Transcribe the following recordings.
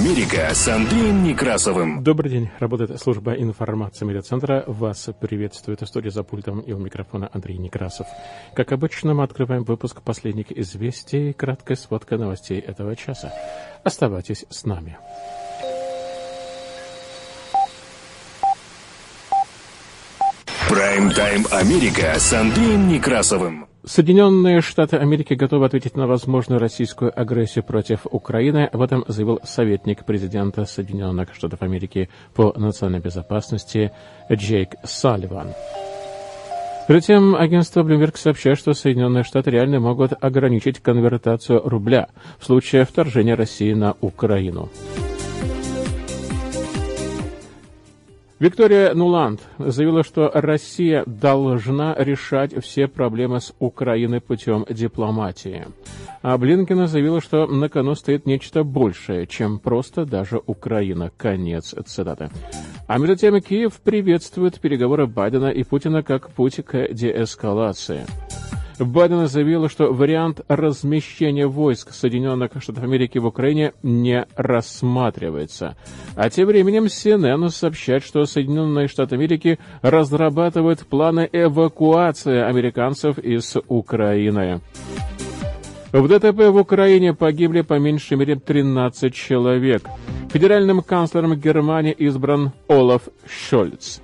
Америка с Андреем Некрасовым. Добрый день. Работает служба информации медиацентра. Вас приветствует студия за пультом и у микрофона Андрей Некрасов. Как обычно, мы открываем выпуск последних известий, краткая сводка новостей этого часа. Оставайтесь с нами. Прайм-тайм Америка с Андреем Некрасовым. Соединенные Штаты Америки готовы ответить на возможную российскую агрессию против Украины. Об этом заявил советник президента Соединенных Штатов Америки по национальной безопасности Джейк Салливан. Затем агентство Bloomberg сообщает, что Соединенные Штаты реально могут ограничить конвертацию рубля в случае вторжения России на Украину. Виктория Нуланд заявила, что Россия должна решать все проблемы с Украиной путем дипломатии. А Блинкина заявила, что на кону стоит нечто большее, чем просто даже Украина. Конец цитаты. А между тем Киев приветствует переговоры Байдена и Путина как путь к деэскалации. Байден заявил, что вариант размещения войск Соединенных Штатов Америки в Украине не рассматривается. А тем временем CNN сообщает, что Соединенные Штаты Америки разрабатывают планы эвакуации американцев из Украины. В ДТП в Украине погибли по меньшей мере 13 человек. Федеральным канцлером Германии избран Олаф Шольц.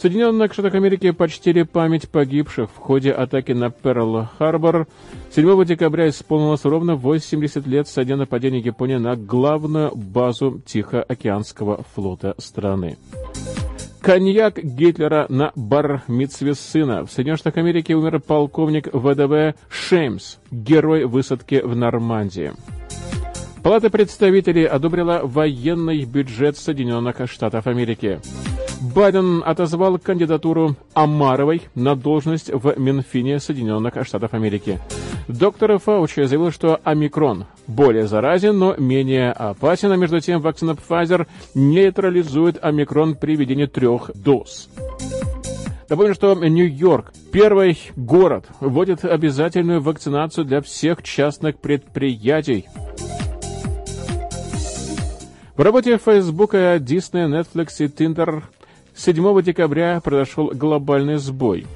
Соединенных Штатах Америки почтили память погибших в ходе атаки на Перл-Харбор. 7 декабря исполнилось ровно 80 лет со дня нападения Японии на главную базу Тихоокеанского флота страны. Коньяк Гитлера на бар сына. В Соединенных Штатах Америки умер полковник ВДВ Шеймс, герой высадки в Нормандии. Палата представителей одобрила военный бюджет Соединенных Штатов Америки. Байден отозвал кандидатуру Амаровой на должность в Минфине Соединенных Штатов Америки. Доктор Фаучи заявил, что омикрон более заразен, но менее опасен, а между тем вакцина Pfizer нейтрализует омикрон при введении трех доз. Напомню, что Нью-Йорк, первый город, вводит обязательную вакцинацию для всех частных предприятий. В работе Facebook, Disney, Netflix и Tinder 7 декабря произошел глобальный сбой.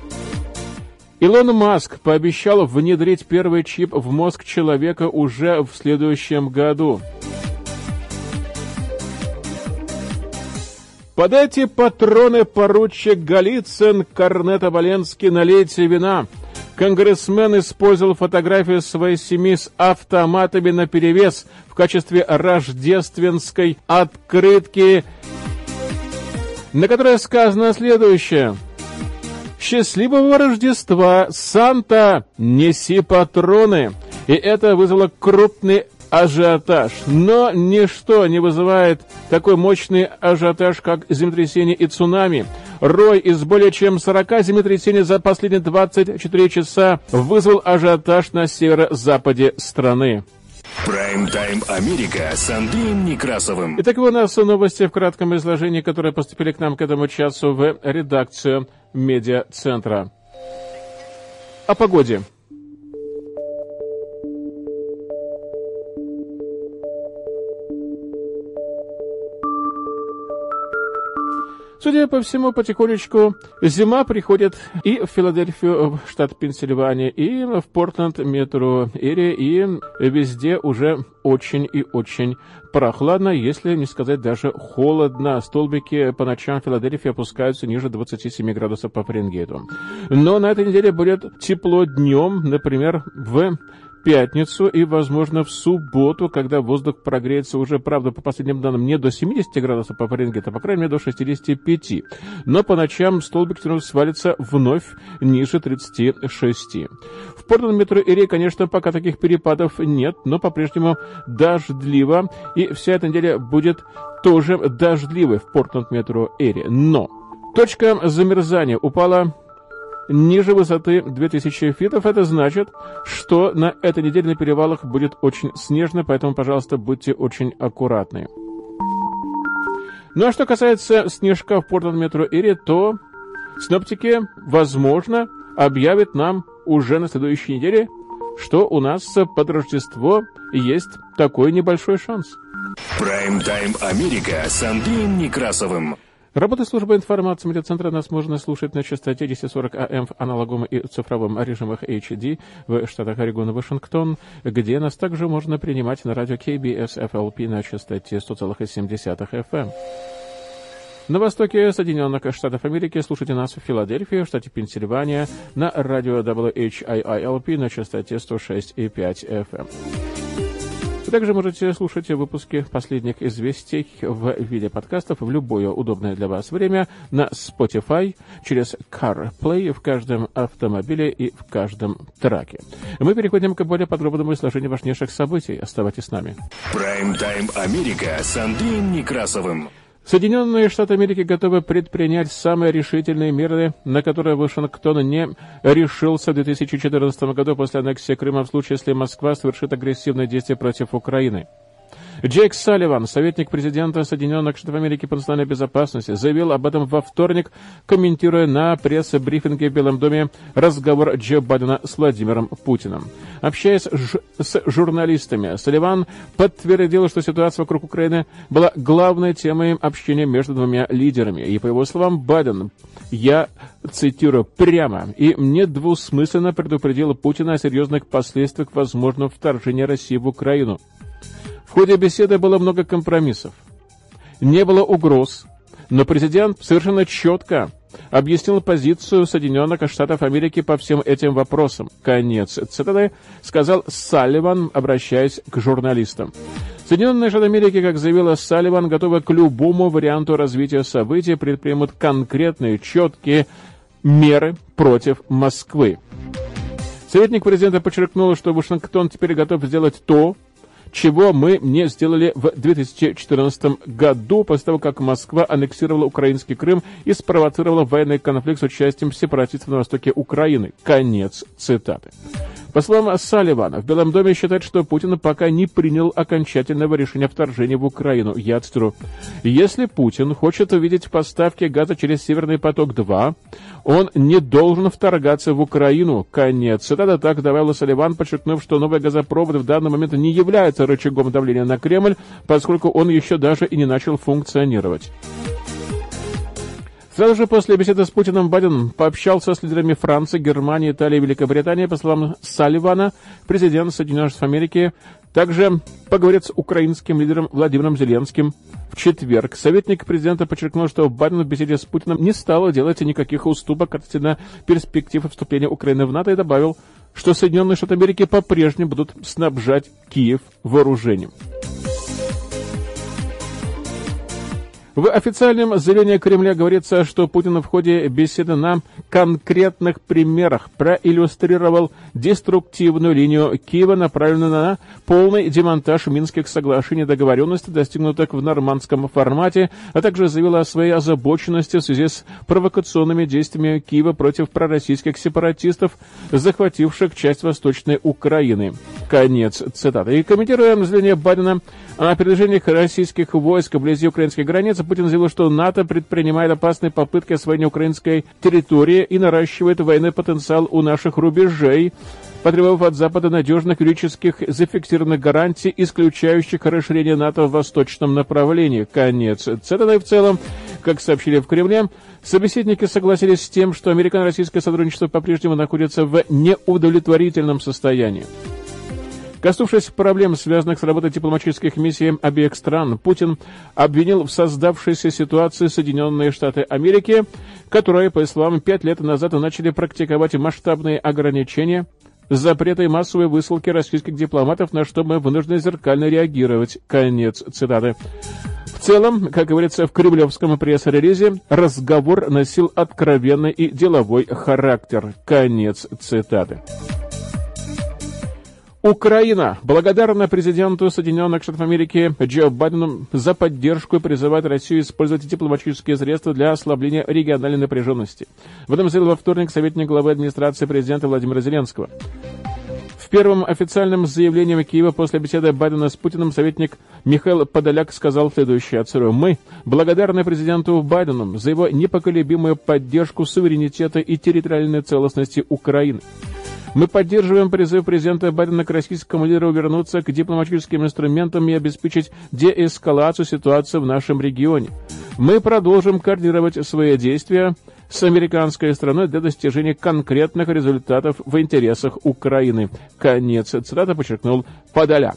Илон Маск пообещал внедрить первый чип в мозг человека уже в следующем году. Подайте патроны, поручик Голицын, Корнета Валенский, налейте вина. Конгрессмен использовал фотографию своей семьи с автоматами наперевес в качестве рождественской открытки на которой сказано следующее. «Счастливого Рождества! Санта! Неси патроны!» И это вызвало крупный ажиотаж. Но ничто не вызывает такой мощный ажиотаж, как землетрясение и цунами. Рой из более чем 40 землетрясений за последние 24 часа вызвал ажиотаж на северо-западе страны. Прайм-тайм Америка с Андреем Некрасовым. Итак, у нас новости в кратком изложении, которые поступили к нам к этому часу в редакцию медиа-центра. О погоде. Судя по всему, потихонечку зима приходит и в Филадельфию, штат Пенсильвания, и в Портленд, метро Эри, и везде уже очень и очень прохладно, если не сказать даже холодно. Столбики по ночам в Филадельфии опускаются ниже 27 градусов по Фаренгейту. Но на этой неделе будет тепло днем, например, в пятницу и, возможно, в субботу, когда воздух прогреется уже, правда, по последним данным, не до 70 градусов по Фаренгейту, а, по крайней мере, до 65. Но по ночам столбик термометра свалится вновь ниже 36. В Портленд метро Ире, конечно, пока таких перепадов нет, но по-прежнему дождливо, и вся эта неделя будет тоже дождливой в Портленд метро Эре. Но точка замерзания упала ниже высоты 2000 фитов. Это значит, что на этой неделе на перевалах будет очень снежно, поэтому, пожалуйста, будьте очень аккуратны. Ну а что касается снежка в Портленд метро Ире, то синоптики, возможно, объявят нам уже на следующей неделе, что у нас под Рождество есть такой небольшой шанс. Прайм-тайм Америка с Андреем Некрасовым. Работа службы информации медиацентра нас можно слушать на частоте 1040 АМ в аналоговом и цифровом режимах HD в штатах Орегон и Вашингтон, где нас также можно принимать на радио KBS FLP на частоте 100,7 FM. На востоке Соединенных Штатов Америки слушайте нас в Филадельфии, в штате Пенсильвания, на радио WHIILP на частоте 106,5 FM. Также можете слушать выпуски последних известий в виде подкастов в любое удобное для вас время на Spotify через CarPlay в каждом автомобиле и в каждом траке. Мы переходим к более подробному изложению важнейших событий. Оставайтесь с нами. Прайм-тайм Америка с Андреем Некрасовым. Соединенные Штаты Америки готовы предпринять самые решительные меры, на которые Вашингтон не решился в 2014 году после аннексии Крыма в случае, если Москва совершит агрессивные действия против Украины. Джейк Салливан, советник президента Соединенных Штатов Америки по национальной безопасности, заявил об этом во вторник, комментируя на пресс-брифинге в Белом доме разговор Джо Байдена с Владимиром Путиным. Общаясь с журналистами, Салливан подтвердил, что ситуация вокруг Украины была главной темой общения между двумя лидерами. И, по его словам, Байден, я цитирую прямо, и недвусмысленно предупредил Путина о серьезных последствиях возможного вторжения России в Украину. Ходе беседы было много компромиссов. Не было угроз, но президент совершенно четко объяснил позицию Соединенных Штатов Америки по всем этим вопросам. Конец цитаты, сказал Салливан, обращаясь к журналистам. Соединенные Штаты Америки, как заявила Салливан, готовы к любому варианту развития событий, предпримут конкретные, четкие меры против Москвы. Советник президента подчеркнул, что Вашингтон теперь готов сделать то, чего мы не сделали в 2014 году, после того, как Москва аннексировала украинский Крым и спровоцировала военный конфликт с участием сепаратистов на востоке Украины. Конец цитаты. По словам Салливана, в Белом доме считают, что Путин пока не принял окончательного решения вторжения в Украину. Я цитирую. Если Путин хочет увидеть поставки газа через Северный поток-2, он не должен вторгаться в Украину. Конец. Цитата так добавила Салливан, подчеркнув, что новый газопровод в данный момент не является рычагом давления на Кремль, поскольку он еще даже и не начал функционировать. Сразу же после беседы с Путиным Байден пообщался с лидерами Франции, Германии, Италии и Великобритании. По словам Салливана, президент Соединенных Штатов Америки также поговорит с украинским лидером Владимиром Зеленским в четверг. Советник президента подчеркнул, что Байден в беседе с Путиным не стал делать никаких уступок относительно перспектив вступления Украины в НАТО и добавил, что Соединенные Штаты Америки по-прежнему будут снабжать Киев вооружением. В официальном заявлении Кремля говорится, что Путин в ходе беседы на конкретных примерах проиллюстрировал деструктивную линию Киева, направленную на полный демонтаж Минских соглашений и договоренностей, достигнутых в нормандском формате, а также заявил о своей озабоченности в связи с провокационными действиями Киева против пророссийских сепаратистов, захвативших часть Восточной Украины. Конец цитаты. И комментируя заявление Байдена о передвижениях российских войск вблизи украинских границ, Путин заявил, что НАТО предпринимает опасные попытки освоения украинской территории и наращивает военный потенциал у наших рубежей, потребовав от Запада надежных юридических зафиксированных гарантий, исключающих расширение НАТО в восточном направлении. Конец цитаты в целом. Как сообщили в Кремле, собеседники согласились с тем, что американо-российское сотрудничество по-прежнему находится в неудовлетворительном состоянии. Коснувшись проблем, связанных с работой дипломатических миссий обеих стран, Путин обвинил в создавшейся ситуации Соединенные Штаты Америки, которые, по словам, пять лет назад начали практиковать масштабные ограничения запрета и массовой высылки российских дипломатов, на что мы вынуждены зеркально реагировать. Конец цитаты. В целом, как говорится в кремлевском пресс-релизе, разговор носил откровенный и деловой характер. Конец цитаты. Украина благодарна президенту Соединенных Штатов Америки Джо Байдену за поддержку и призывает Россию использовать дипломатические средства для ослабления региональной напряженности. В этом заявил во вторник советник главы администрации президента Владимира Зеленского. В первом официальном заявлении Киева после беседы Байдена с Путиным советник Михаил Подоляк сказал следующее, цитирую, «Мы благодарны президенту Байдену за его непоколебимую поддержку суверенитета и территориальной целостности Украины». Мы поддерживаем призыв президента Байдена к российскому лидеру вернуться к дипломатическим инструментам и обеспечить деэскалацию ситуации в нашем регионе. Мы продолжим координировать свои действия с американской страной для достижения конкретных результатов в интересах Украины. Конец цитаты подчеркнул Подоляк.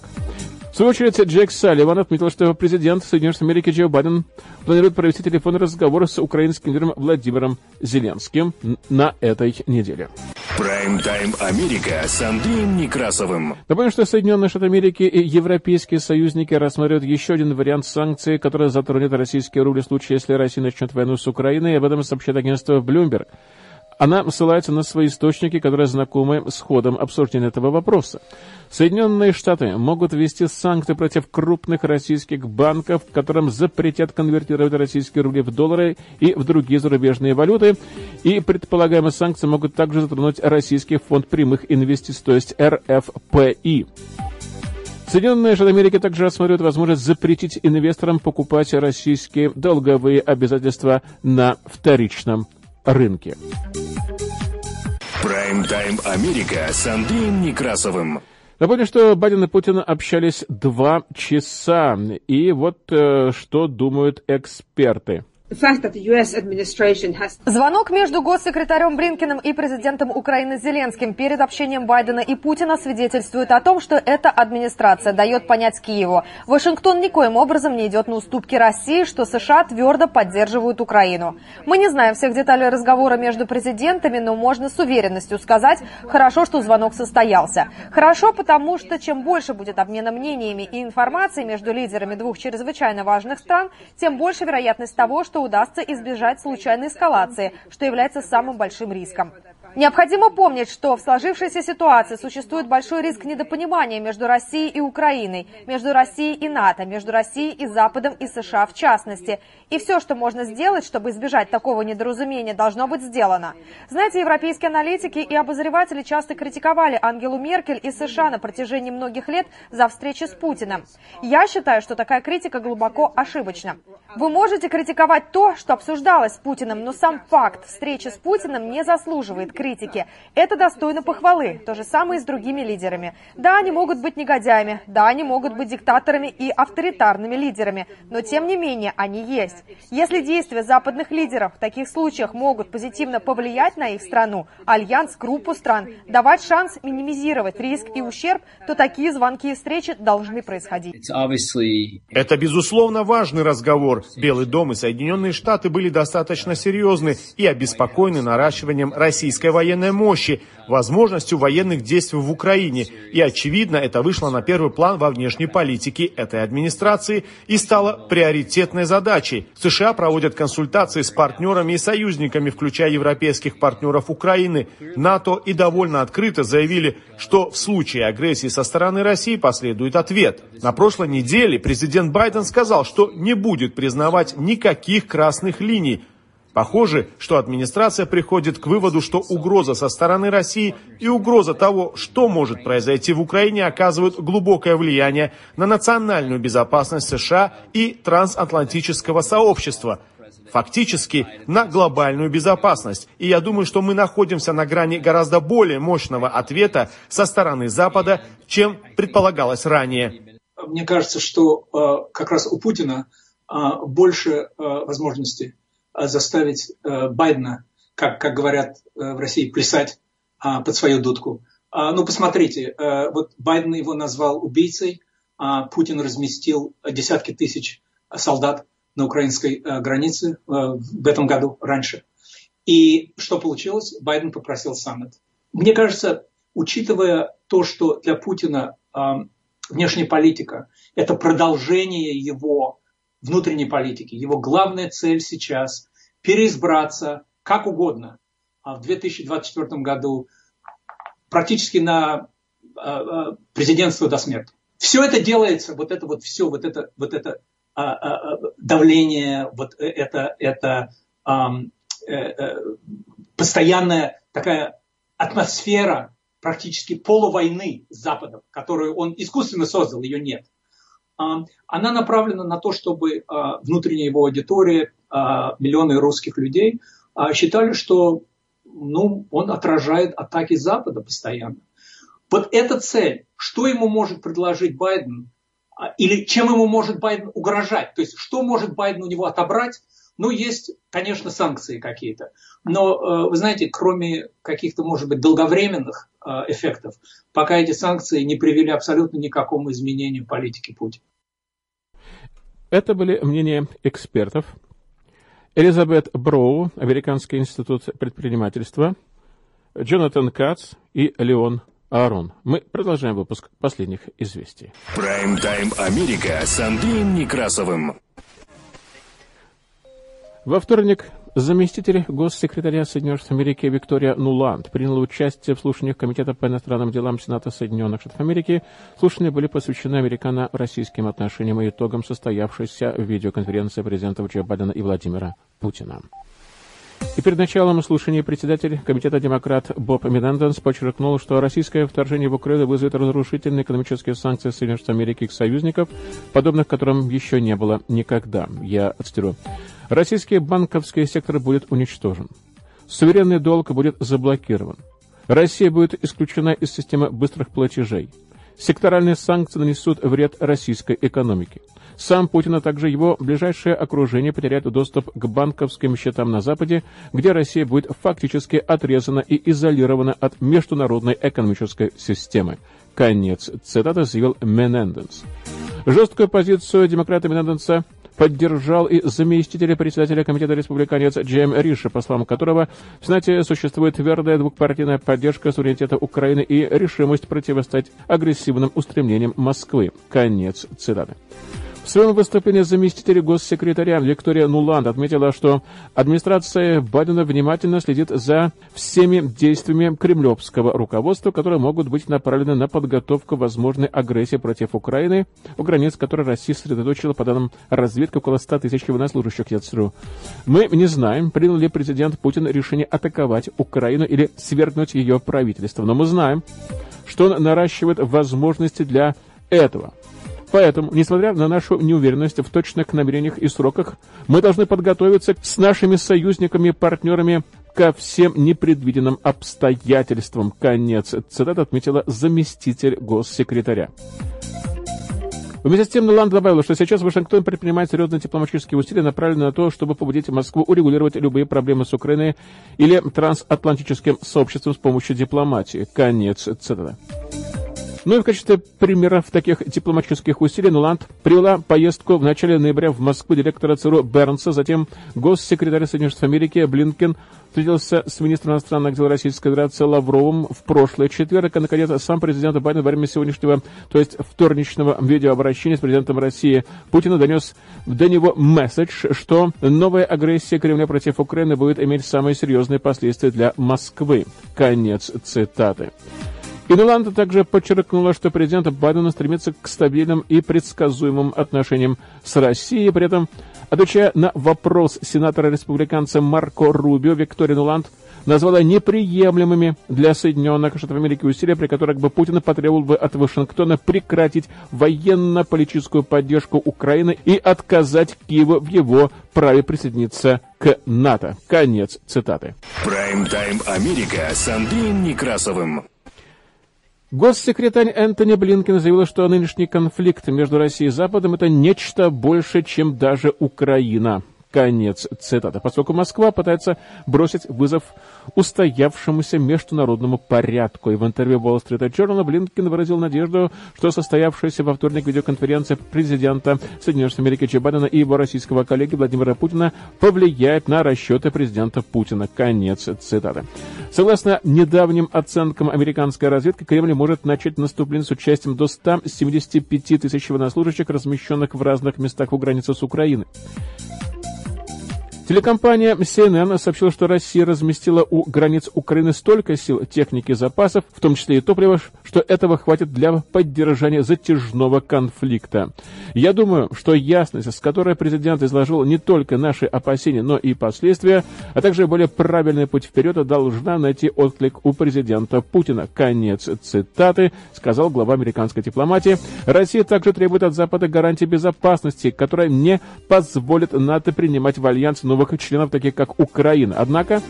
В свою очередь, Джек Салливан отметил, что президент Соединенных Штатов Америки Джо Байден планирует провести телефонный разговор с украинским лидером Владимиром Зеленским на этой неделе. Прайм-тайм Америка с Андреем Некрасовым. Напомню, что Соединенные Штаты Америки и европейские союзники рассматривают еще один вариант санкций, который затронет российские рубли в случае, если Россия начнет войну с Украиной. Об этом сообщает агентство Bloomberg. Она ссылается на свои источники, которые знакомы с ходом обсуждения этого вопроса. Соединенные Штаты могут ввести санкции против крупных российских банков, которым запретят конвертировать российские рубли в доллары и в другие зарубежные валюты. И предполагаемые санкции могут также затронуть Российский фонд прямых инвестиций, то есть РФПИ. Соединенные Штаты Америки также рассматривают возможность запретить инвесторам покупать российские долговые обязательства на вторичном рынке. Прайм-тайм Америка с Андреем Некрасовым. Напомню, что Байден и Путин общались два часа. И вот э, что думают эксперты. Звонок между госсекретарем Блинкиным и президентом Украины Зеленским перед общением Байдена и Путина свидетельствует о том, что эта администрация дает понять Киеву. Вашингтон никоим образом не идет на уступки России, что США твердо поддерживают Украину. Мы не знаем всех деталей разговора между президентами, но можно с уверенностью сказать, хорошо, что звонок состоялся. Хорошо, потому что чем больше будет обмена мнениями и информацией между лидерами двух чрезвычайно важных стран, тем больше вероятность того, что что удастся избежать случайной эскалации, что является самым большим риском. Необходимо помнить, что в сложившейся ситуации существует большой риск недопонимания между Россией и Украиной, между Россией и НАТО, между Россией и Западом и США в частности. И все, что можно сделать, чтобы избежать такого недоразумения, должно быть сделано. Знаете, европейские аналитики и обозреватели часто критиковали Ангелу Меркель и США на протяжении многих лет за встречи с Путиным. Я считаю, что такая критика глубоко ошибочна. Вы можете критиковать то, что обсуждалось с Путиным, но сам факт встречи с Путиным не заслуживает критики. Это достойно похвалы. То же самое и с другими лидерами. Да, они могут быть негодяями, да, они могут быть диктаторами и авторитарными лидерами, но тем не менее они есть. Если действия западных лидеров в таких случаях могут позитивно повлиять на их страну, альянс, группу стран, давать шанс минимизировать риск и ущерб, то такие звонки и встречи должны происходить. Это, безусловно, важный разговор. Белый дом и Соединенные Штаты были достаточно серьезны и обеспокоены наращиванием российской российской военной мощи, возможностью военных действий в Украине. И, очевидно, это вышло на первый план во внешней политике этой администрации и стало приоритетной задачей. США проводят консультации с партнерами и союзниками, включая европейских партнеров Украины. НАТО и довольно открыто заявили, что в случае агрессии со стороны России последует ответ. На прошлой неделе президент Байден сказал, что не будет признавать никаких красных линий, Похоже, что администрация приходит к выводу, что угроза со стороны России и угроза того, что может произойти в Украине, оказывают глубокое влияние на национальную безопасность США и трансатлантического сообщества, фактически на глобальную безопасность. И я думаю, что мы находимся на грани гораздо более мощного ответа со стороны Запада, чем предполагалось ранее. Мне кажется, что э, как раз у Путина э, больше э, возможностей заставить э, Байдена, как, как говорят э, в России, плясать а, под свою дудку. А, ну, посмотрите, э, вот Байден его назвал убийцей, а Путин разместил десятки тысяч солдат на украинской границе в этом году раньше. И что получилось? Байден попросил саммит. Мне кажется, учитывая то, что для Путина внешняя политика – это продолжение его внутренней политики. Его главная цель сейчас – переизбраться как угодно а в 2024 году практически на а, а, президентство до смерти. Все это делается, вот это вот все, вот это, вот это а, давление, вот это, это э, э, постоянная такая атмосфера практически полувойны с Западом, которую он искусственно создал, ее нет. Она направлена на то, чтобы внутренняя его аудитория, миллионы русских людей считали, что ну, он отражает атаки Запада постоянно. Вот эта цель, что ему может предложить Байден, а, или чем ему может Байден угрожать, то есть что может Байден у него отобрать, ну, есть, конечно, санкции какие-то. Но, э, вы знаете, кроме каких-то, может быть, долговременных э, эффектов, пока эти санкции не привели абсолютно никакому изменению политики Путина. Это были мнения экспертов. Элизабет Броу, Американский институт предпринимательства, Джонатан Кац и Леон Аарон. Мы продолжаем выпуск последних известий. Прайм-тайм Америка с Андреем Некрасовым. Во вторник заместитель госсекретаря Соединенных Штатов Америки Виктория Нуланд приняла участие в слушаниях Комитета по иностранным делам Сената Соединенных Штатов Америки. Слушания были посвящены американо-российским отношениям и итогам состоявшейся видеоконференции президентов Джо Байдена и Владимира Путина. И перед началом слушания председатель Комитета демократ Боб Мененденс подчеркнул, что российское вторжение в Украину вызовет разрушительные экономические санкции Соединенных Штатов Америки и их союзников, подобных которым еще не было никогда. Я цитирую. «Российский банковский сектор будет уничтожен. Суверенный долг будет заблокирован. Россия будет исключена из системы быстрых платежей. Секторальные санкции нанесут вред российской экономике. Сам Путин, а также его ближайшее окружение потеряют доступ к банковским счетам на Западе, где Россия будет фактически отрезана и изолирована от международной экономической системы. Конец цитаты заявил Мененденс. Жесткую позицию демократа Мененденса поддержал и заместителя председателя комитета республиканец Джейм Риша, по словам которого в Сенате существует твердая двухпартийная поддержка суверенитета Украины и решимость противостоять агрессивным устремлениям Москвы. Конец цитаты. В своем выступлении заместитель госсекретаря Виктория Нуланд отметила, что администрация Байдена внимательно следит за всеми действиями кремлевского руководства, которые могут быть направлены на подготовку возможной агрессии против Украины, у границ которой Россия сосредоточила, по данным разведки, около 100 тысяч военнослужащих ЯЦРУ. Мы не знаем, принял ли президент Путин решение атаковать Украину или свергнуть ее правительство, но мы знаем, что он наращивает возможности для этого. Поэтому, несмотря на нашу неуверенность в точных намерениях и сроках, мы должны подготовиться с нашими союзниками и партнерами ко всем непредвиденным обстоятельствам. Конец цитаты отметила заместитель госсекретаря. Вместе с тем Нуланд добавил, что сейчас Вашингтон предпринимает серьезные дипломатические усилия, направленные на то, чтобы побудить Москву урегулировать любые проблемы с Украиной или трансатлантическим сообществом с помощью дипломатии. Конец цитаты. Ну и в качестве примеров таких дипломатических усилий Нуланд привела поездку в начале ноября в Москву директора ЦРУ Бернса, затем госсекретарь Соединенных Штатов Америки Блинкен встретился с министром иностранных дел Российской Федерации Лавровым в прошлый четверг, а наконец сам президент Байден во время сегодняшнего, то есть вторничного видеообращения с президентом России Путина донес до него месседж, что новая агрессия Кремля против Украины будет иметь самые серьезные последствия для Москвы. Конец цитаты. Ирланда также подчеркнула, что президент Байден стремится к стабильным и предсказуемым отношениям с Россией. При этом, отвечая на вопрос сенатора-республиканца Марко Рубио, Виктория Нуланд назвала неприемлемыми для Соединенных Штатов Америки усилия, при которых бы Путин потребовал бы от Вашингтона прекратить военно-политическую поддержку Украины и отказать Киеву в его праве присоединиться к НАТО. Конец цитаты. Прайм-тайм Америка с Андреем Некрасовым. Госсекретарь Энтони Блинкен заявил, что нынешний конфликт между Россией и Западом – это нечто больше, чем даже Украина. Конец цитаты. Поскольку Москва пытается бросить вызов устоявшемуся международному порядку. И в интервью Wall Street Journal Блинкен выразил надежду, что состоявшаяся во вторник видеоконференция президента Соединенных Штатов Америки Джо Байдена и его российского коллеги Владимира Путина повлияет на расчеты президента Путина. Конец цитаты. Согласно недавним оценкам американской разведки, Кремль может начать наступление с участием до 175 тысяч военнослужащих, размещенных в разных местах у границы с Украиной. Телекомпания CNN сообщила, что Россия разместила у границ Украины столько сил, техники и запасов, в том числе и топлива, что этого хватит для поддержания затяжного конфликта. Я думаю, что ясность, с которой президент изложил не только наши опасения, но и последствия, а также более правильный путь вперед, должна найти отклик у президента Путина. Конец цитаты, сказал глава американской дипломатии. Россия также требует от Запада гарантии безопасности, которая не позволит НАТО принимать в альянс новые новых членов, таких как Украина. Однако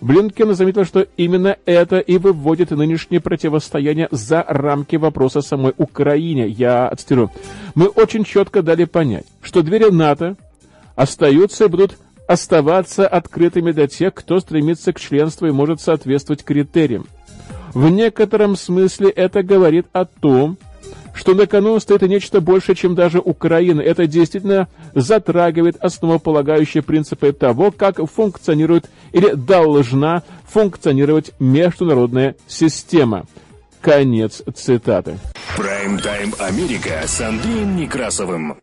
Блинкен заметил, что именно это и выводит нынешнее противостояние за рамки вопроса самой Украине. Я цитирую. «Мы очень четко дали понять, что двери НАТО остаются и будут оставаться открытыми для тех, кто стремится к членству и может соответствовать критериям. В некотором смысле это говорит о том, что на кону стоит нечто большее, чем даже Украина. Это действительно затрагивает основополагающие принципы того, как функционирует или должна функционировать международная система. Конец цитаты. Прайм-тайм Америка с Андреем Некрасовым.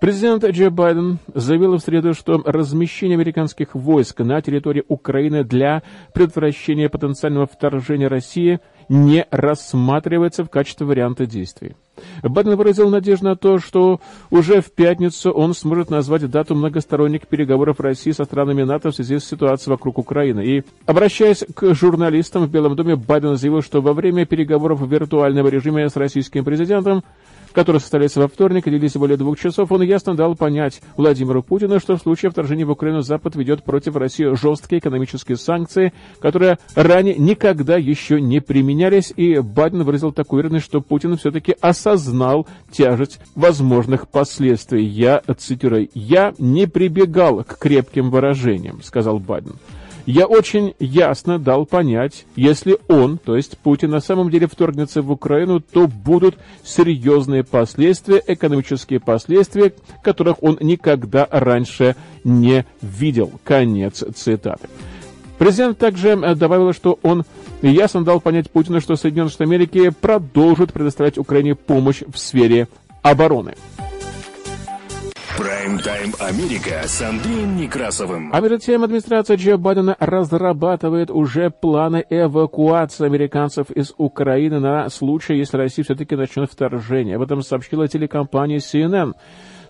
Президент Джо Байден заявил в среду, что размещение американских войск на территории Украины для предотвращения потенциального вторжения России не рассматривается в качестве варианта действий. Байден выразил надежду на то, что уже в пятницу он сможет назвать дату многосторонних переговоров России со странами НАТО в связи с ситуацией вокруг Украины. И, обращаясь к журналистам в Белом доме, Байден заявил, что во время переговоров в виртуальном режиме с российским президентом который состоялся во вторник и длились более двух часов, он ясно дал понять Владимиру Путину, что в случае вторжения в Украину Запад ведет против России жесткие экономические санкции, которые ранее никогда еще не применялись, и Байден выразил такую уверенность, что Путин все-таки осознал тяжесть возможных последствий. Я цитирую, «Я не прибегал к крепким выражениям», — сказал Байден. Я очень ясно дал понять, если он, то есть Путин, на самом деле вторгнется в Украину, то будут серьезные последствия, экономические последствия, которых он никогда раньше не видел. Конец цитаты. Президент также э, добавил, что он ясно дал понять Путину, что Соединенные Штаты Америки продолжат предоставлять Украине помощь в сфере обороны. Прайм-тайм Америка с Андреем Некрасовым. А между тем администрация Джо Байдена разрабатывает уже планы эвакуации американцев из Украины на случай, если Россия все-таки начнет вторжение. Об этом сообщила телекомпания CNN.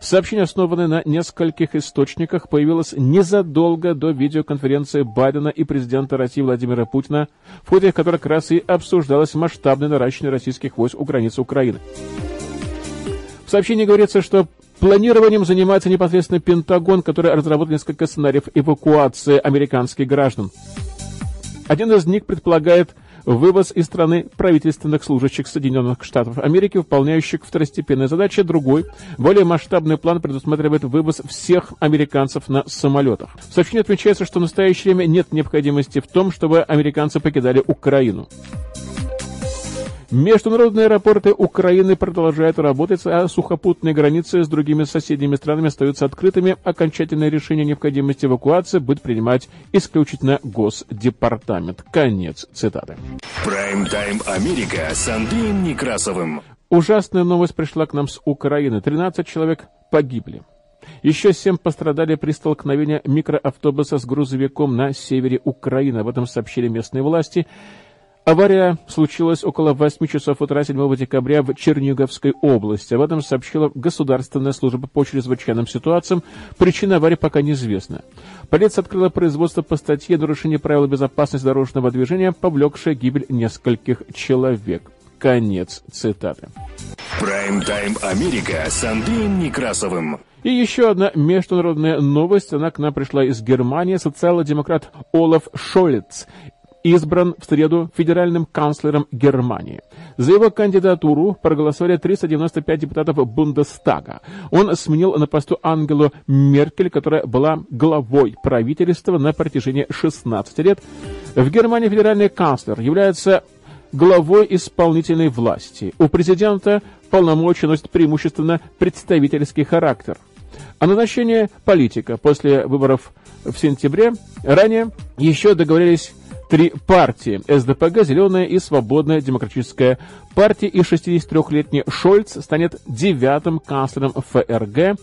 Сообщение, основанное на нескольких источниках, появилось незадолго до видеоконференции Байдена и президента России Владимира Путина, в ходе которой как раз и обсуждалось масштабное наращивание российских войск у границ Украины. В сообщении говорится, что Планированием занимается непосредственно Пентагон, который разработал несколько сценариев эвакуации американских граждан. Один из них предполагает вывоз из страны правительственных служащих Соединенных Штатов Америки, выполняющих второстепенные задачи. Другой, более масштабный план предусматривает вывоз всех американцев на самолетах. В сообщении отмечается, что в настоящее время нет необходимости в том, чтобы американцы покидали Украину. Международные аэропорты Украины продолжают работать, а сухопутные границы с другими соседними странами остаются открытыми. Окончательное решение необходимости эвакуации будет принимать исключительно Госдепартамент. Конец цитаты. Прайм-тайм Америка с Андреем Некрасовым. Ужасная новость пришла к нам с Украины. 13 человек погибли. Еще семь пострадали при столкновении микроавтобуса с грузовиком на севере Украины. Об этом сообщили местные власти. Авария случилась около 8 часов утра 7 декабря в Черниговской области. Об этом сообщила Государственная служба по чрезвычайным ситуациям. Причина аварии пока неизвестна. Полиция открыла производство по статье «Нарушение правил безопасности дорожного движения, повлекшее гибель нескольких человек». Конец цитаты. Прайм-тайм Америка с Андреем Некрасовым. И еще одна международная новость. Она к нам пришла из Германии. Социал-демократ Олаф Шолец избран в среду федеральным канцлером Германии. За его кандидатуру проголосовали 395 депутатов Бундестага. Он сменил на посту Ангелу Меркель, которая была главой правительства на протяжении 16 лет. В Германии федеральный канцлер является главой исполнительной власти. У президента полномочия носят преимущественно представительский характер. А назначение политика после выборов в сентябре ранее еще договорились три партии – СДПГ, Зеленая и Свободная демократическая партия. И 63-летний Шольц станет девятым канцлером ФРГ.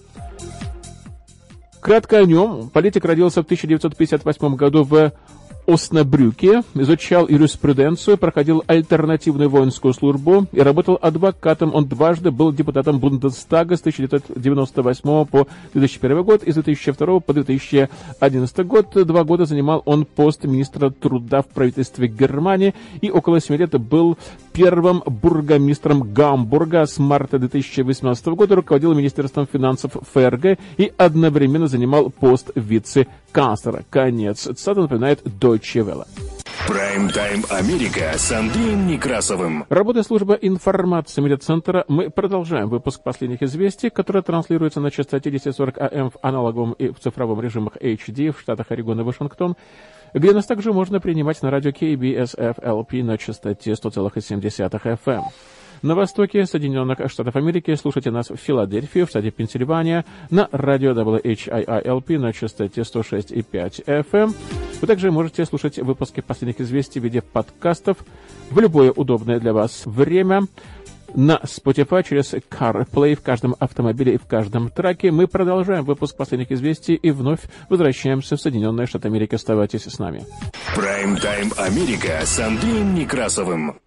Кратко о нем. Политик родился в 1958 году в Оснабрюке, изучал юриспруденцию, проходил альтернативную воинскую службу и работал адвокатом. Он дважды был депутатом Бундестага с 1998 по 2001 год и с 2002 по 2011 год. Два года занимал он пост министра труда в правительстве Германии и около 7 лет был первым бургомистром Гамбурга с марта 2018 года, руководил Министерством финансов ФРГ и одновременно занимал пост вице-канцлера. Конец цитаты напоминает Deutsche Welle. Прайм-тайм Америка с Андреем Некрасовым. Работая служба информации медиацентра, мы продолжаем выпуск последних известий, которые транслируются на частоте 1040 АМ в аналоговом и в цифровом режимах HD в штатах Орегон и Вашингтон где нас также можно принимать на радио KBSF-LP на частоте 100,7 FM. На востоке Соединенных Штатов Америки слушайте нас в Филадельфии, в штате Пенсильвания, на радио WHIILP на частоте 106,5 FM. Вы также можете слушать выпуски последних известий в виде подкастов в любое удобное для вас время на Spotify через CarPlay в каждом автомобиле и в каждом траке. Мы продолжаем выпуск последних известий и вновь возвращаемся в Соединенные Штаты Америки. Оставайтесь с нами. Прайм-тайм Америка с Андреем Некрасовым.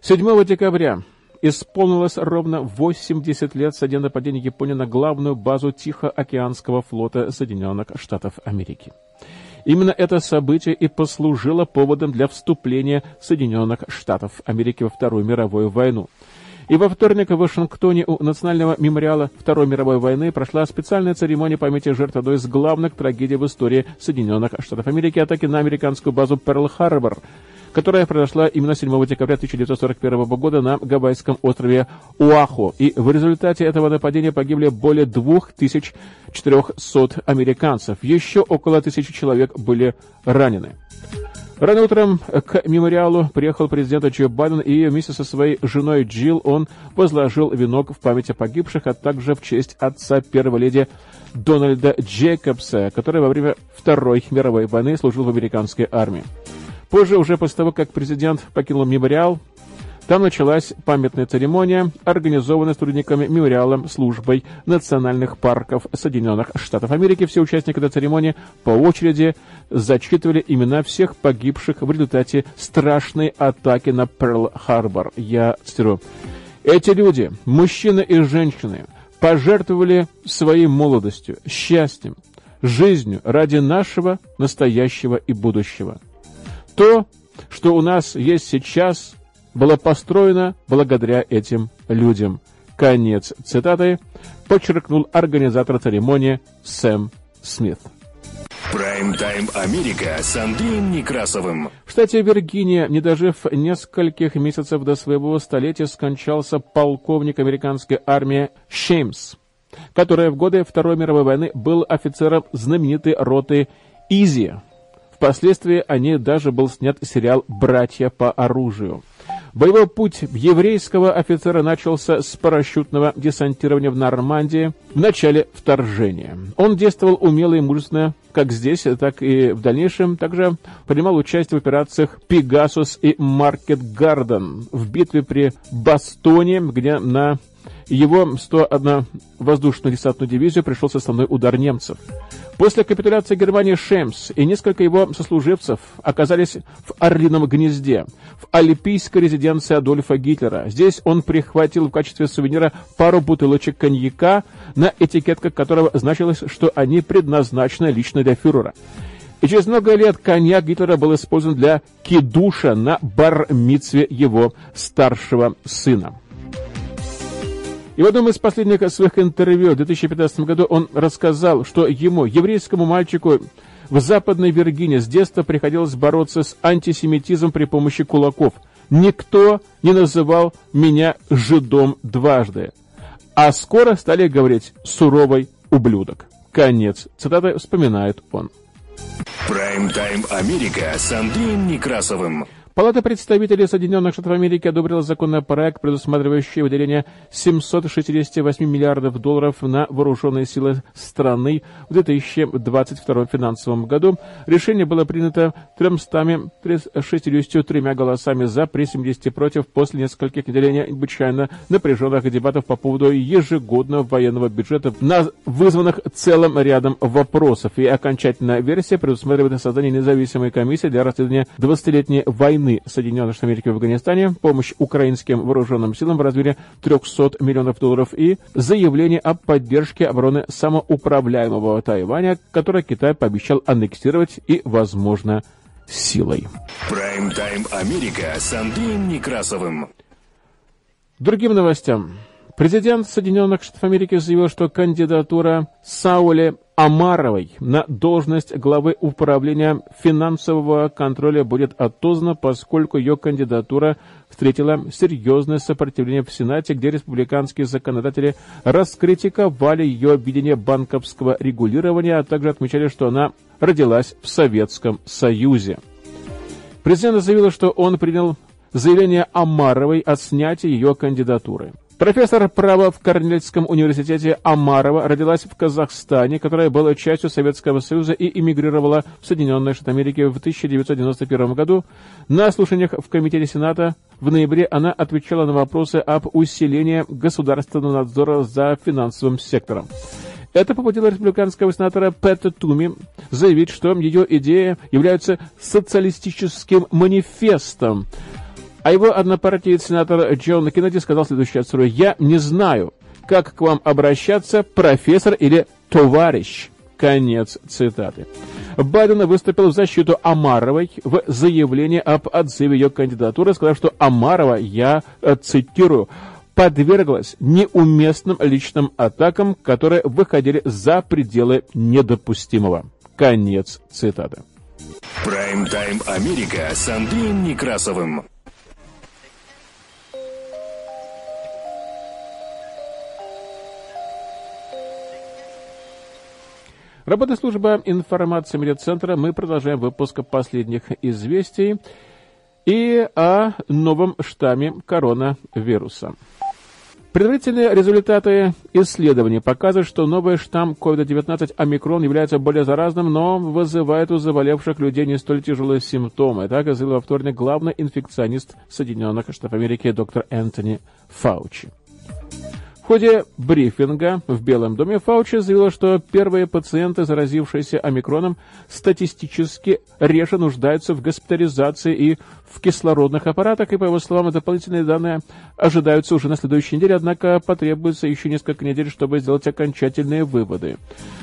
7 декабря исполнилось ровно 80 лет со дня нападения Японии на главную базу Тихоокеанского флота Соединенных Штатов Америки. Именно это событие и послужило поводом для вступления Соединенных Штатов Америки во Вторую мировую войну. И во вторник в Вашингтоне у Национального мемориала Второй мировой войны прошла специальная церемония памяти жертв одной из главных трагедий в истории Соединенных Штатов Америки, атаки на американскую базу Перл-Харбор, которая произошла именно 7 декабря 1941 года на гавайском острове Уаху. И в результате этого нападения погибли более 2400 американцев. Еще около тысячи человек были ранены. Рано утром к мемориалу приехал президент Джо Байден, и вместе со своей женой Джилл он возложил венок в память о погибших, а также в честь отца первой леди Дональда Джейкобса, который во время Второй мировой войны служил в американской армии. Позже, уже после того, как президент покинул мемориал, там началась памятная церемония, организованная сотрудниками мемориала службой национальных парков Соединенных Штатов Америки. Все участники этой церемонии по очереди зачитывали имена всех погибших в результате страшной атаки на Перл-Харбор. Я цитирую. Эти люди, мужчины и женщины, пожертвовали своей молодостью, счастьем, жизнью ради нашего настоящего и будущего. То, что у нас есть сейчас, было построено благодаря этим людям. Конец цитаты подчеркнул организатор церемонии Сэм Смит. Прайм-тайм Америка с Андреем Некрасовым. В штате Виргиния, не дожив нескольких месяцев до своего столетия, скончался полковник американской армии Шеймс, который в годы Второй мировой войны был офицером знаменитой роты Изи. Впоследствии о ней даже был снят сериал «Братья по оружию». Боевой путь еврейского офицера начался с парашютного десантирования в Нормандии в начале вторжения. Он действовал умело и мужественно, как здесь, так и в дальнейшем. Также принимал участие в операциях «Пегасус» и «Маркет Гарден» в битве при Бастоне, где на его 101 воздушную десантную дивизию пришелся основной удар немцев. После капитуляции Германии Шемс и несколько его сослуживцев оказались в Орлином гнезде, в альпийской резиденции Адольфа Гитлера. Здесь он прихватил в качестве сувенира пару бутылочек коньяка, на этикетках которого значилось, что они предназначены лично для фюрера. И через много лет коньяк Гитлера был использован для кидуша на бар его старшего сына. И в одном из последних своих интервью в 2015 году он рассказал, что ему, еврейскому мальчику, В Западной Виргинии с детства приходилось бороться с антисемитизмом при помощи кулаков. Никто не называл меня жидом дважды. А скоро стали говорить «суровый ублюдок». Конец. Цитаты вспоминает он. Прайм-тайм Америка с Андреем Некрасовым. Палата представителей Соединенных Штатов Америки одобрила законопроект, предусматривающий выделение 768 миллиардов долларов на вооруженные силы страны в 2022 финансовом году. Решение было принято 363 голосами за, при 70 против, после нескольких недель необычайно напряженных дебатов по поводу ежегодного военного бюджета, вызванных целым рядом вопросов. И окончательная версия предусматривает создание независимой комиссии для расследования 20-летней войны войны Соединенных Штатов Америки в Афганистане, помощь украинским вооруженным силам в размере 300 миллионов долларов и заявление о поддержке обороны самоуправляемого Тайваня, которое Китай пообещал аннексировать и, возможно, силой. Прайм-тайм Америка с Андреем Некрасовым. Другим новостям. Президент Соединенных Штатов Америки заявил, что кандидатура Саули Амаровой на должность главы управления финансового контроля будет отозвана, поскольку ее кандидатура встретила серьезное сопротивление в Сенате, где республиканские законодатели раскритиковали ее видение банковского регулирования, а также отмечали, что она родилась в Советском Союзе. Президент заявил, что он принял заявление Амаровой о снятии ее кандидатуры. Профессор права в Корнельском университете Амарова родилась в Казахстане, которая была частью Советского Союза и эмигрировала в Соединенные Штаты Америки в 1991 году. На слушаниях в Комитете Сената в ноябре она отвечала на вопросы об усилении государственного надзора за финансовым сектором. Это побудило республиканского сенатора Пэта Туми заявить, что ее идея является социалистическим манифестом, а его однопартиец сенатор Джон Кеннеди сказал следующее отсюда. «Я не знаю, как к вам обращаться, профессор или товарищ». Конец цитаты. Байден выступил в защиту Амаровой в заявлении об отзыве ее кандидатуры, сказав, что Амарова, я э, цитирую, подверглась неуместным личным атакам, которые выходили за пределы недопустимого. Конец цитаты. Прайм-тайм Америка с Андреем Некрасовым. Работа служба информации медиацентра. Мы продолжаем выпуск последних известий и о новом штамме коронавируса. Предварительные результаты исследований показывают, что новый штамм COVID-19 омикрон является более заразным, но вызывает у заболевших людей не столь тяжелые симптомы. Так заявил во вторник главный инфекционист Соединенных Штатов Америки доктор Энтони Фаучи. В ходе брифинга в Белом доме Фаучи заявила, что первые пациенты, заразившиеся омикроном, статистически реже нуждаются в госпитализации и в кислородных аппаратах, и, по его словам, дополнительные данные ожидаются уже на следующей неделе, однако потребуется еще несколько недель, чтобы сделать окончательные выводы.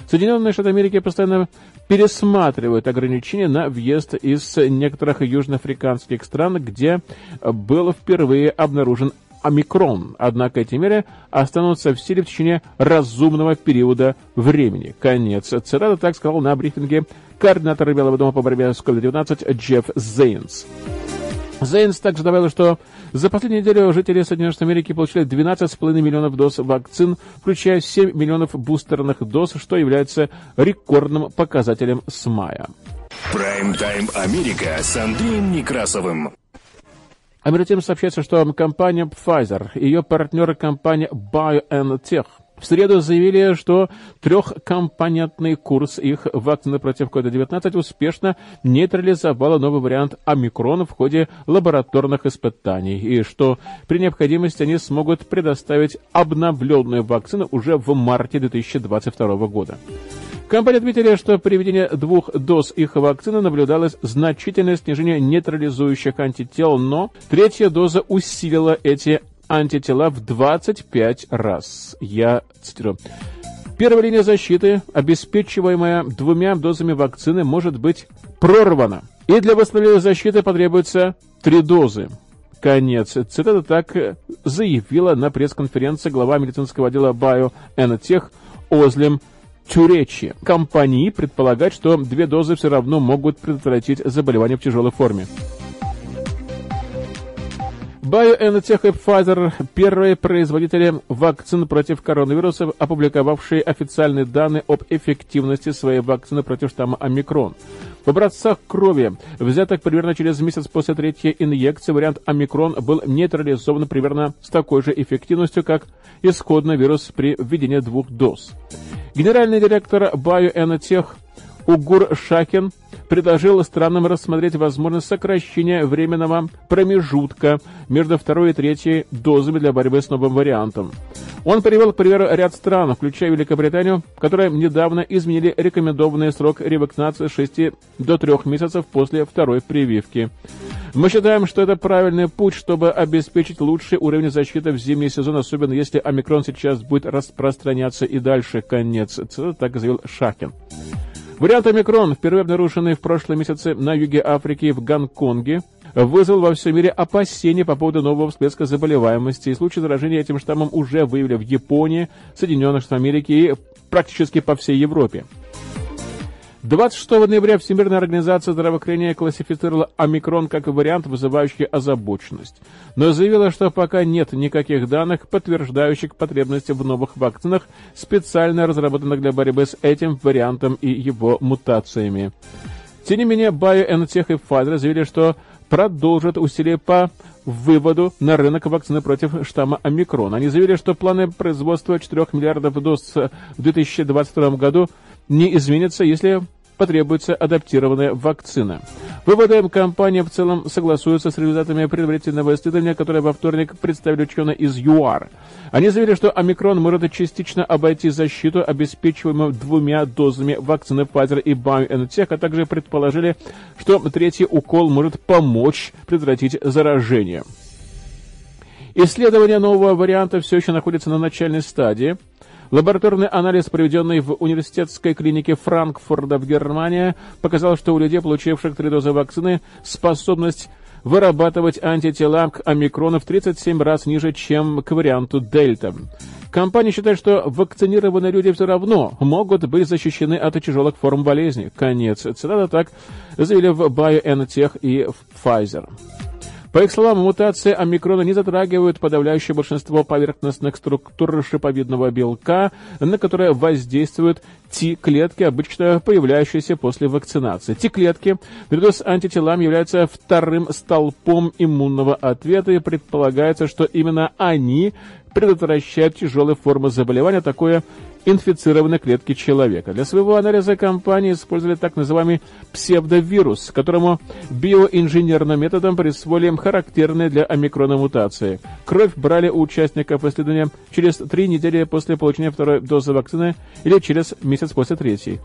Соединенные Штаты Америки постоянно пересматривают ограничения на въезд из некоторых южноафриканских стран, где был впервые обнаружен омикрон, однако эти меры останутся в силе в течение разумного периода времени. Конец цитаты, так сказал на брифинге координатор Белого дома по борьбе с COVID-19 Джефф Зейнс. Зейнс также добавил, что за последнюю неделю жители Соединенных Штатов Америки получили 12,5 миллионов доз вакцин, включая 7 миллионов бустерных доз, что является рекордным показателем с мая. Прайм-тайм Америка с Андреем Некрасовым. А между тем сообщается, что компания Pfizer и ее партнеры компания BioNTech в среду заявили, что трехкомпонентный курс их вакцины против COVID-19 успешно нейтрализовала новый вариант омикрона в ходе лабораторных испытаний, и что при необходимости они смогут предоставить обновленную вакцину уже в марте 2022 года. Компания отметили, что при введении двух доз их вакцины наблюдалось значительное снижение нейтрализующих антител, но третья доза усилила эти антитела в 25 раз. Я цитирую. Первая линия защиты, обеспечиваемая двумя дозами вакцины, может быть прорвана. И для восстановления защиты потребуется три дозы. Конец. Цитата так заявила на пресс-конференции глава медицинского отдела BioNTech Озлем Тюречи. Компании предполагают, что две дозы все равно могут предотвратить заболевание в тяжелой форме. BioNTech и Pfizer – первые производители вакцин против коронавируса, опубликовавшие официальные данные об эффективности своей вакцины против штамма омикрон. В образцах крови, взятых примерно через месяц после третьей инъекции, вариант омикрон был нейтрализован примерно с такой же эффективностью, как исходный вирус при введении двух доз. Генеральный директор BioNTech Угур Шакин предложил странам рассмотреть возможность сокращения временного промежутка между второй и третьей дозами для борьбы с новым вариантом. Он привел, к примеру, ряд стран, включая Великобританию, которые недавно изменили рекомендованный срок ревакцинации с 6 до 3 месяцев после второй прививки. Мы считаем, что это правильный путь, чтобы обеспечить лучший уровень защиты в зимний сезон, особенно если омикрон сейчас будет распространяться и дальше. Конец. Так заявил Шакин. Вариант омикрон, впервые обнаруженный в прошлом месяце на юге Африки в Гонконге, вызвал во всем мире опасения по поводу нового всплеска заболеваемости. И случай заражения этим штаммом уже выявили в Японии, Соединенных Штатах Америки и практически по всей Европе. 26 ноября Всемирная организация здравоохранения классифицировала омикрон как вариант, вызывающий озабоченность, но заявила, что пока нет никаких данных, подтверждающих потребности в новых вакцинах, специально разработанных для борьбы с этим вариантом и его мутациями. Тем не менее, BioNTech и Pfizer заявили, что продолжат усилия по выводу на рынок вакцины против штамма омикрон. Они заявили, что планы производства 4 миллиардов доз в 2022 году не изменится, если потребуется адаптированная вакцина. Выводы компании в целом согласуются с результатами предварительного исследования, которое во вторник представили ученые из ЮАР. Они заявили, что омикрон может частично обойти защиту, обеспечиваемую двумя дозами вакцины Pfizer и BioNTech, а также предположили, что третий укол может помочь предотвратить заражение. Исследование нового варианта все еще находится на начальной стадии. Лабораторный анализ, проведенный в университетской клинике Франкфурта в Германии, показал, что у людей, получивших три дозы вакцины, способность вырабатывать антитела к омикрону в 37 раз ниже, чем к варианту дельта. Компания считает, что вакцинированные люди все равно могут быть защищены от тяжелых форм болезни. Конец. Цитата так заявили в BioNTech и Pfizer. По их словам, мутации омикрона не затрагивают подавляющее большинство поверхностных структур шиповидного белка, на которые воздействуют T-клетки, обычно появляющиеся после вакцинации. T-клетки, наряду с антителами, являются вторым столпом иммунного ответа, и предполагается, что именно они предотвращают тяжелые формы заболевания, такое инфицированной клетки человека. Для своего анализа компании использовали так называемый псевдовирус, которому биоинженерным методом присвоили характерные для омикрона мутации. Кровь брали у участников исследования через три недели после получения второй дозы вакцины или через месяц после третьей.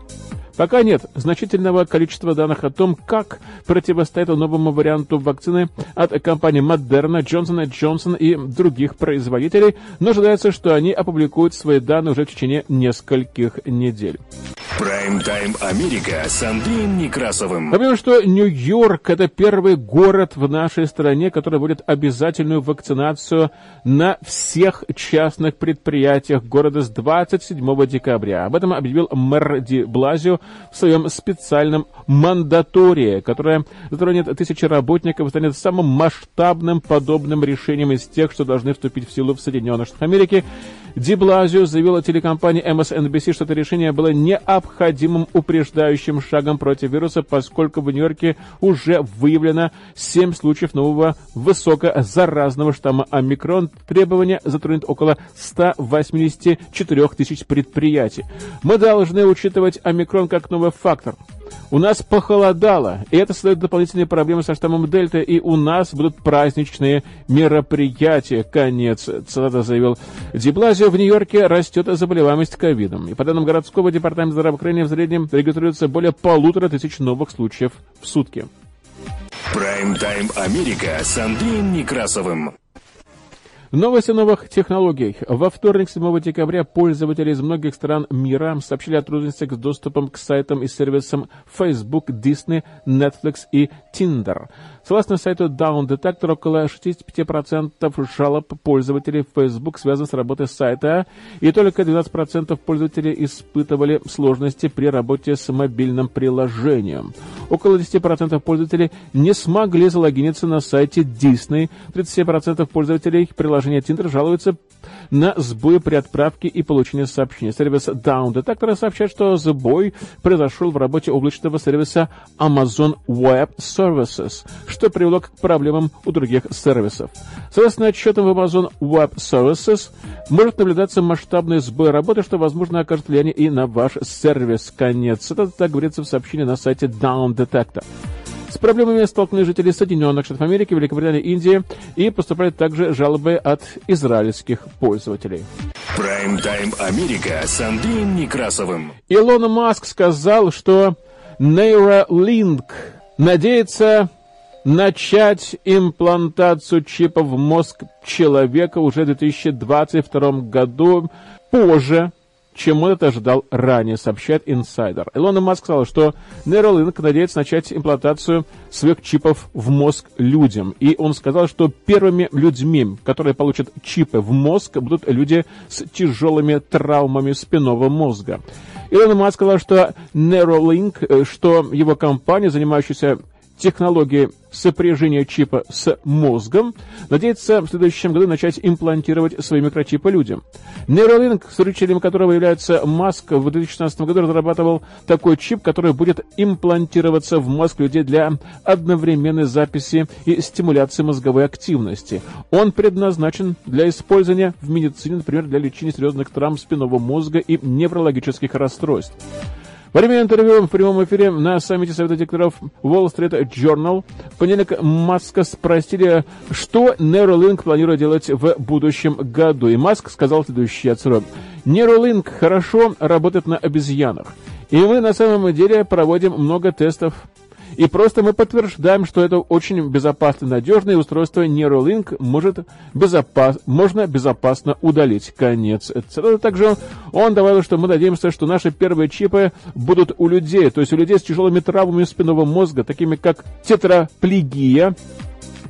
Пока нет значительного количества данных о том, как противостоять новому варианту вакцины от компании Moderna, Johnson Johnson и других производителей, но ожидается, что они опубликуют свои данные уже в течение нескольких недель. Прайм-тайм Америка с Андреем Некрасовым. Напомню, что Нью-Йорк – это первый город в нашей стране, который вводит обязательную вакцинацию на всех частных предприятиях города с 27 декабря. Об этом объявил мэр Ди Блазио в своем специальном мандатории, которое затронет тысячи работников и станет самым масштабным подобным решением из тех, что должны вступить в силу в Соединенных Штатах Америки. Ди Блазио заявила телекомпании MSNBC, что это решение было необходимым упреждающим шагом против вируса, поскольку в Нью-Йорке уже выявлено 7 случаев нового высокозаразного штамма омикрон. Требования затронет около 184 тысяч предприятий. Мы должны учитывать омикрон как новый фактор. У нас похолодало, и это создает дополнительные проблемы со штаммом Дельта, и у нас будут праздничные мероприятия. Конец цитата заявил Диблазио. В Нью-Йорке растет заболеваемость ковидом. И по данным городского департамента здравоохранения в среднем регистрируется более полутора тысяч новых случаев в сутки. Прайм-тайм Америка с Андреем Некрасовым. Новости новых технологий. Во вторник, 7 декабря, пользователи из многих стран мира сообщили о трудностях с доступом к сайтам и сервисам Facebook, Disney, Netflix и Tinder. Согласно сайту Down Detector, около 65% жалоб пользователей Facebook связаны с работой сайта, и только 12% пользователей испытывали сложности при работе с мобильным приложением. Около 10% пользователей не смогли залогиниться на сайте Disney, 37% пользователей приложения Tinder жалуются на сбой при отправке и получении сообщений. Сервис Down Detector сообщает, что сбой произошел в работе облачного сервиса Amazon Web Services, что привело к проблемам у других сервисов. Согласно отчетам в Amazon Web Services, может наблюдаться масштабный сбой работы, что, возможно, окажет влияние и на ваш сервис. Конец. Это так говорится в сообщении на сайте Down Detector. С проблемами столкнулись жители Соединенных Штатов Америки, Великобритании, Индии и поступают также жалобы от израильских пользователей. Прайм-тайм Америка с Андреем Некрасовым. Илон Маск сказал, что Neuralink надеется начать имплантацию чипа в мозг человека уже в 2022 году позже, чем он это ожидал ранее, сообщает инсайдер. Илон Маск сказал, что Neuralink надеется начать имплантацию своих чипов в мозг людям. И он сказал, что первыми людьми, которые получат чипы в мозг, будут люди с тяжелыми травмами спинного мозга. Илон Маск сказал, что Neuralink, э, что его компания, занимающаяся технологии сопряжения чипа с мозгом, надеется в следующем году начать имплантировать свои микрочипы людям. Neuralink, с которого является Маск, в 2016 году разрабатывал такой чип, который будет имплантироваться в мозг людей для одновременной записи и стимуляции мозговой активности. Он предназначен для использования в медицине, например, для лечения серьезных травм спинного мозга и неврологических расстройств. Время интервью в прямом эфире на саммите Совета директоров Wall Street Journal в понедельник Маска спросили, что Neuralink планирует делать в будущем году. И Маск сказал следующее отсрок. Neuralink хорошо работает на обезьянах. И мы на самом деле проводим много тестов и просто мы подтверждаем, что это очень безопасно надежное устройство Neuralink может безопас... можно безопасно удалить. Конец цитаты. Также он добавил, что мы надеемся, что наши первые чипы будут у людей, то есть у людей с тяжелыми травмами спинного мозга, такими как тетраплегия,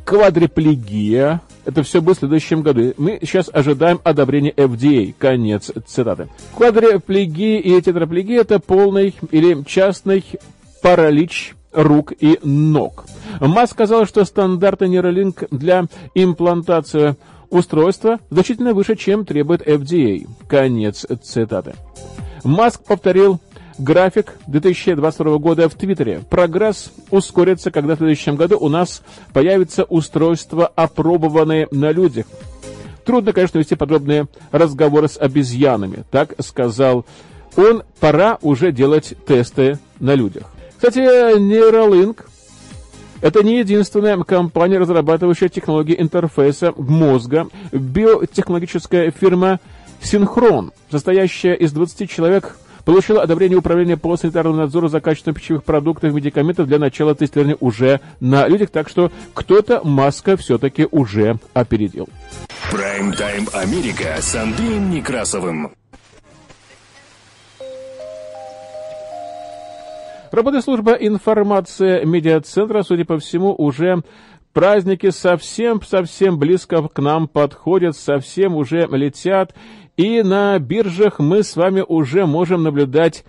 квадриплегия, это все будет в следующем году. Мы сейчас ожидаем одобрения FDA. Конец цитаты. Квадриплегия и тетраплегия – это полный или частный паралич рук и ног. Маск сказал, что стандарты Neuralink для имплантации устройства значительно выше, чем требует FDA. Конец цитаты. Маск повторил график 2022 года в Твиттере. Прогресс ускорится, когда в следующем году у нас появится устройство, опробованное на людях. Трудно, конечно, вести подробные разговоры с обезьянами. Так сказал он, пора уже делать тесты на людях. Кстати, Neuralink – это не единственная компания, разрабатывающая технологии интерфейса мозга. Биотехнологическая фирма Синхрон, состоящая из 20 человек, получила одобрение управления по санитарному надзору за качеством пищевых продуктов и медикаментов для начала тестирования уже на людях, так что кто-то Маска все-таки уже опередил. Прайм-тайм Америка с Андреем Некрасовым. Работает служба информация медиацентра, судя по всему, уже праздники совсем-совсем близко к нам подходят, совсем уже летят, и на биржах мы с вами уже можем наблюдать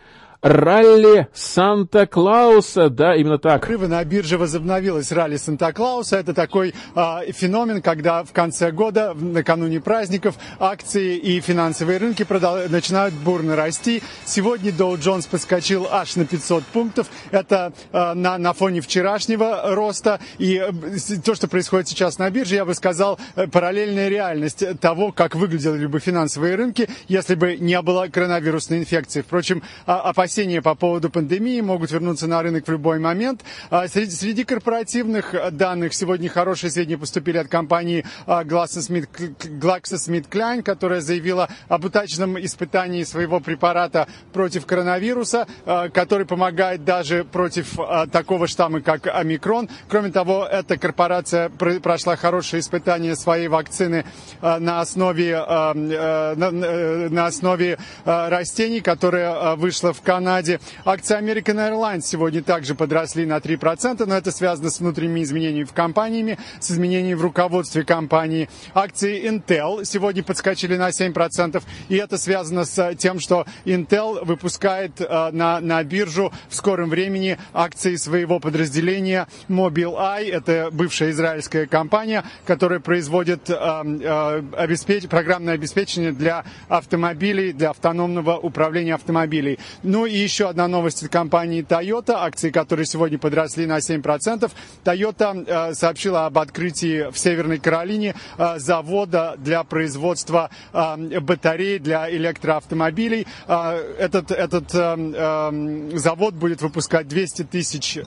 ралли Санта-Клауса, да, именно так. На бирже возобновилась ралли Санта-Клауса. Это такой э, феномен, когда в конце года, накануне праздников, акции и финансовые рынки продол- начинают бурно расти. Сегодня Доу Джонс подскочил аж на 500 пунктов. Это э, на, на фоне вчерашнего роста. И э, то, что происходит сейчас на бирже, я бы сказал, э, параллельная реальность того, как выглядели бы финансовые рынки, если бы не было коронавирусной инфекции. Впрочем, э, опасения опасения по поводу пандемии, могут вернуться на рынок в любой момент. А, среди, среди корпоративных данных сегодня хорошие сведения поступили от компании GlaxoSmithKline, которая заявила об удачном испытании своего препарата против коронавируса, который помогает даже против такого штамма, как омикрон. Кроме того, эта корпорация прошла хорошее испытание своей вакцины на основе, на, на основе растений, которая вышла в Канаде. Акции American Airlines сегодня также подросли на 3%, но это связано с внутренними изменениями в компаниями, с изменениями в руководстве компании. Акции Intel сегодня подскочили на 7%, и это связано с тем, что Intel выпускает на, на биржу в скором времени акции своего подразделения Mobileye. Это бывшая израильская компания, которая производит э, э, обеспеч... программное обеспечение для автомобилей, для автономного управления автомобилей. Ну и еще одна новость от компании Toyota, акции которой сегодня подросли на 7%. Toyota э, сообщила об открытии в Северной Каролине э, завода для производства э, батарей для электроавтомобилей. Этот этот завод будет выпускать 200 тысяч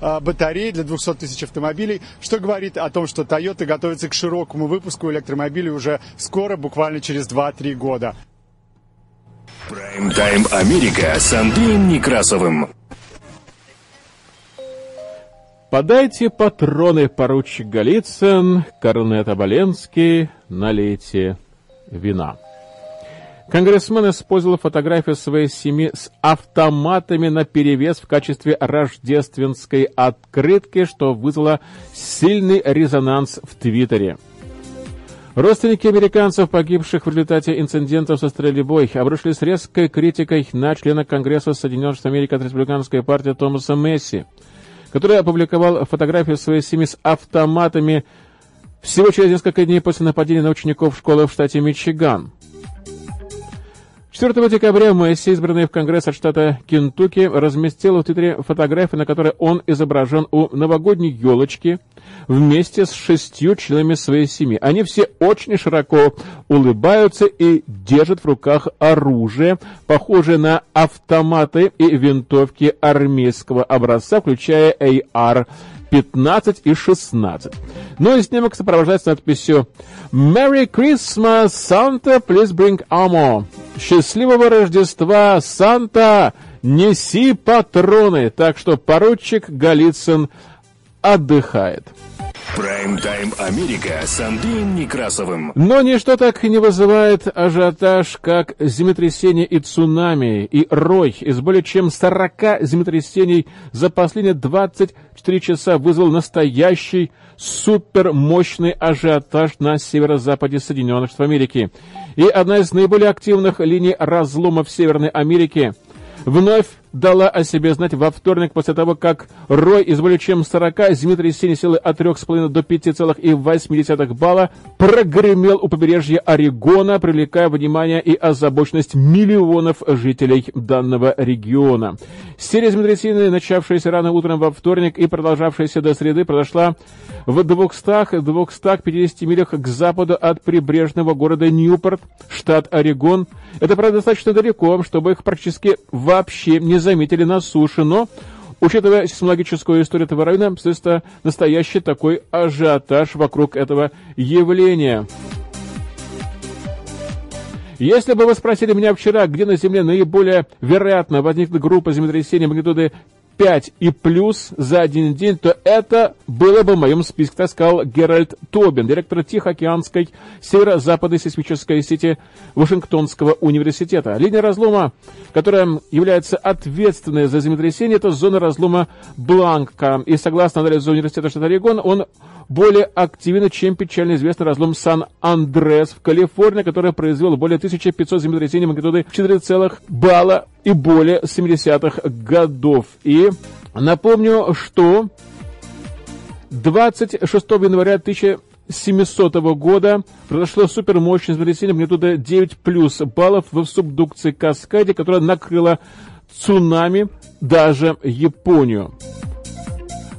батарей для 200 тысяч автомобилей, что говорит о том, что Toyota готовится к широкому выпуску электромобилей уже скоро, буквально через 2-3 года. Прайм-тайм Америка с Андреем Некрасовым. Подайте патроны, поручик Голицын, Корнет Оболенский, налейте вина. Конгрессмен использовал фотографию своей семьи с автоматами на перевес в качестве рождественской открытки, что вызвало сильный резонанс в Твиттере. Родственники американцев, погибших в результате инцидентов со стрельбой, обрушились резкой критикой на члена Конгресса Соединенных Штатов Америки от Республиканской партии Томаса Месси, который опубликовал фотографию своей семьи с автоматами всего через несколько дней после нападения на учеников школы в штате Мичиган. 4 декабря Месси, избранный в Конгресс от штата Кентукки, разместил в Твиттере фотографию, на которой он изображен у новогодней елочки вместе с шестью членами своей семьи. Они все очень широко улыбаются и держат в руках оружие, похожее на автоматы и винтовки армейского образца, включая AR 15 и 16. Ну и снимок сопровождается надписью «Merry Christmas, Santa, please bring ammo». «Счастливого Рождества, Санта, неси патроны». Так что поручик Голицын отдыхает. Прайм-тайм Америка с Андреем Некрасовым. Но ничто так не вызывает ажиотаж, как землетрясение и цунами, и рой из более чем 40 землетрясений за последние 24 часа вызвал настоящий супермощный ажиотаж на северо-западе Соединенных Штатов Америки. И одна из наиболее активных линий разлома в Северной Америке вновь дала о себе знать во вторник после того, как рой из более чем 40 землетрясений силы от 3,5 до 5,8 балла прогремел у побережья Орегона, привлекая внимание и озабоченность миллионов жителей данного региона. Серия землетрясений, начавшаяся рано утром во вторник и продолжавшаяся до среды, произошла в 200-250 милях к западу от прибрежного города Ньюпорт, штат Орегон. Это, правда, достаточно далеко, чтобы их практически вообще не заметили на суше, но, учитывая сейсмологическую историю этого района, это настоящий такой ажиотаж вокруг этого явления. Если бы вы спросили меня вчера, где на Земле наиболее вероятно возникнет группа землетрясений магнитуды 5 и плюс за один день, то это было бы в моем списке, так сказал Геральт Тобин, директор Тихоокеанской северо-западной сейсмической сети Вашингтонского университета. Линия разлома, которая является ответственной за землетрясение, это зона разлома Бланка. И согласно анализу университета штата Орегон, он более активен, чем печально известный разлом Сан-Андрес в Калифорнии, который произвел более 1500 землетрясений магнитуды 4, балла и более 70-х годов. И напомню, что 26 января 1700 года произошло супермощное землетрясение магнитуда 9 плюс баллов в субдукции Каскаде, которая накрыла цунами даже Японию.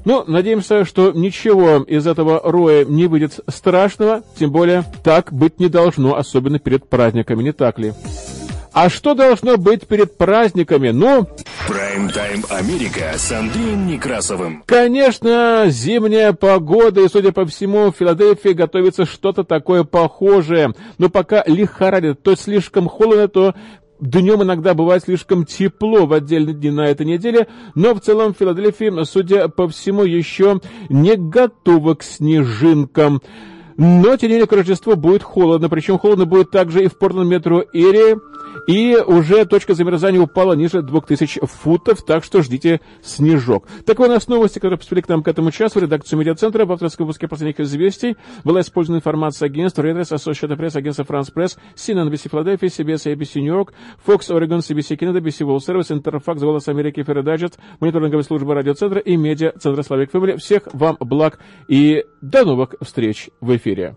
Ну, надеемся, что ничего из этого роя не выйдет страшного, тем более так быть не должно, особенно перед праздниками, не так ли? А что должно быть перед праздниками? Ну... Прайм-тайм Америка с Андреем Некрасовым. Конечно, зимняя погода, и, судя по всему, в Филадельфии готовится что-то такое похожее. Но пока лихорадит, то слишком холодно, то Днем иногда бывает слишком тепло в отдельные дни на этой неделе, но в целом Филадельфия, судя по всему, еще не готова к снежинкам. Но тем не менее к Рождеству будет холодно, причем холодно будет также и в Портленд метро Эри, и уже точка замерзания упала ниже 2000 футов, так что ждите снежок. Такое у нас новости, которые поступили к нам к этому часу. В редакцию медиацентра в авторском выпуске последних известий была использована информация агентств Reuters, Associated Press, агентства France Press, CNN, NBC Philadelphia, CBS, ABC New York, Fox Oregon, CBC Canada, BBC World Service, Interfax, Голос Америки, Ферредайджет, мониторинговая служба радиоцентра и медиа-центра Славик Фэмили. Всех вам благ и до новых встреч в эфире.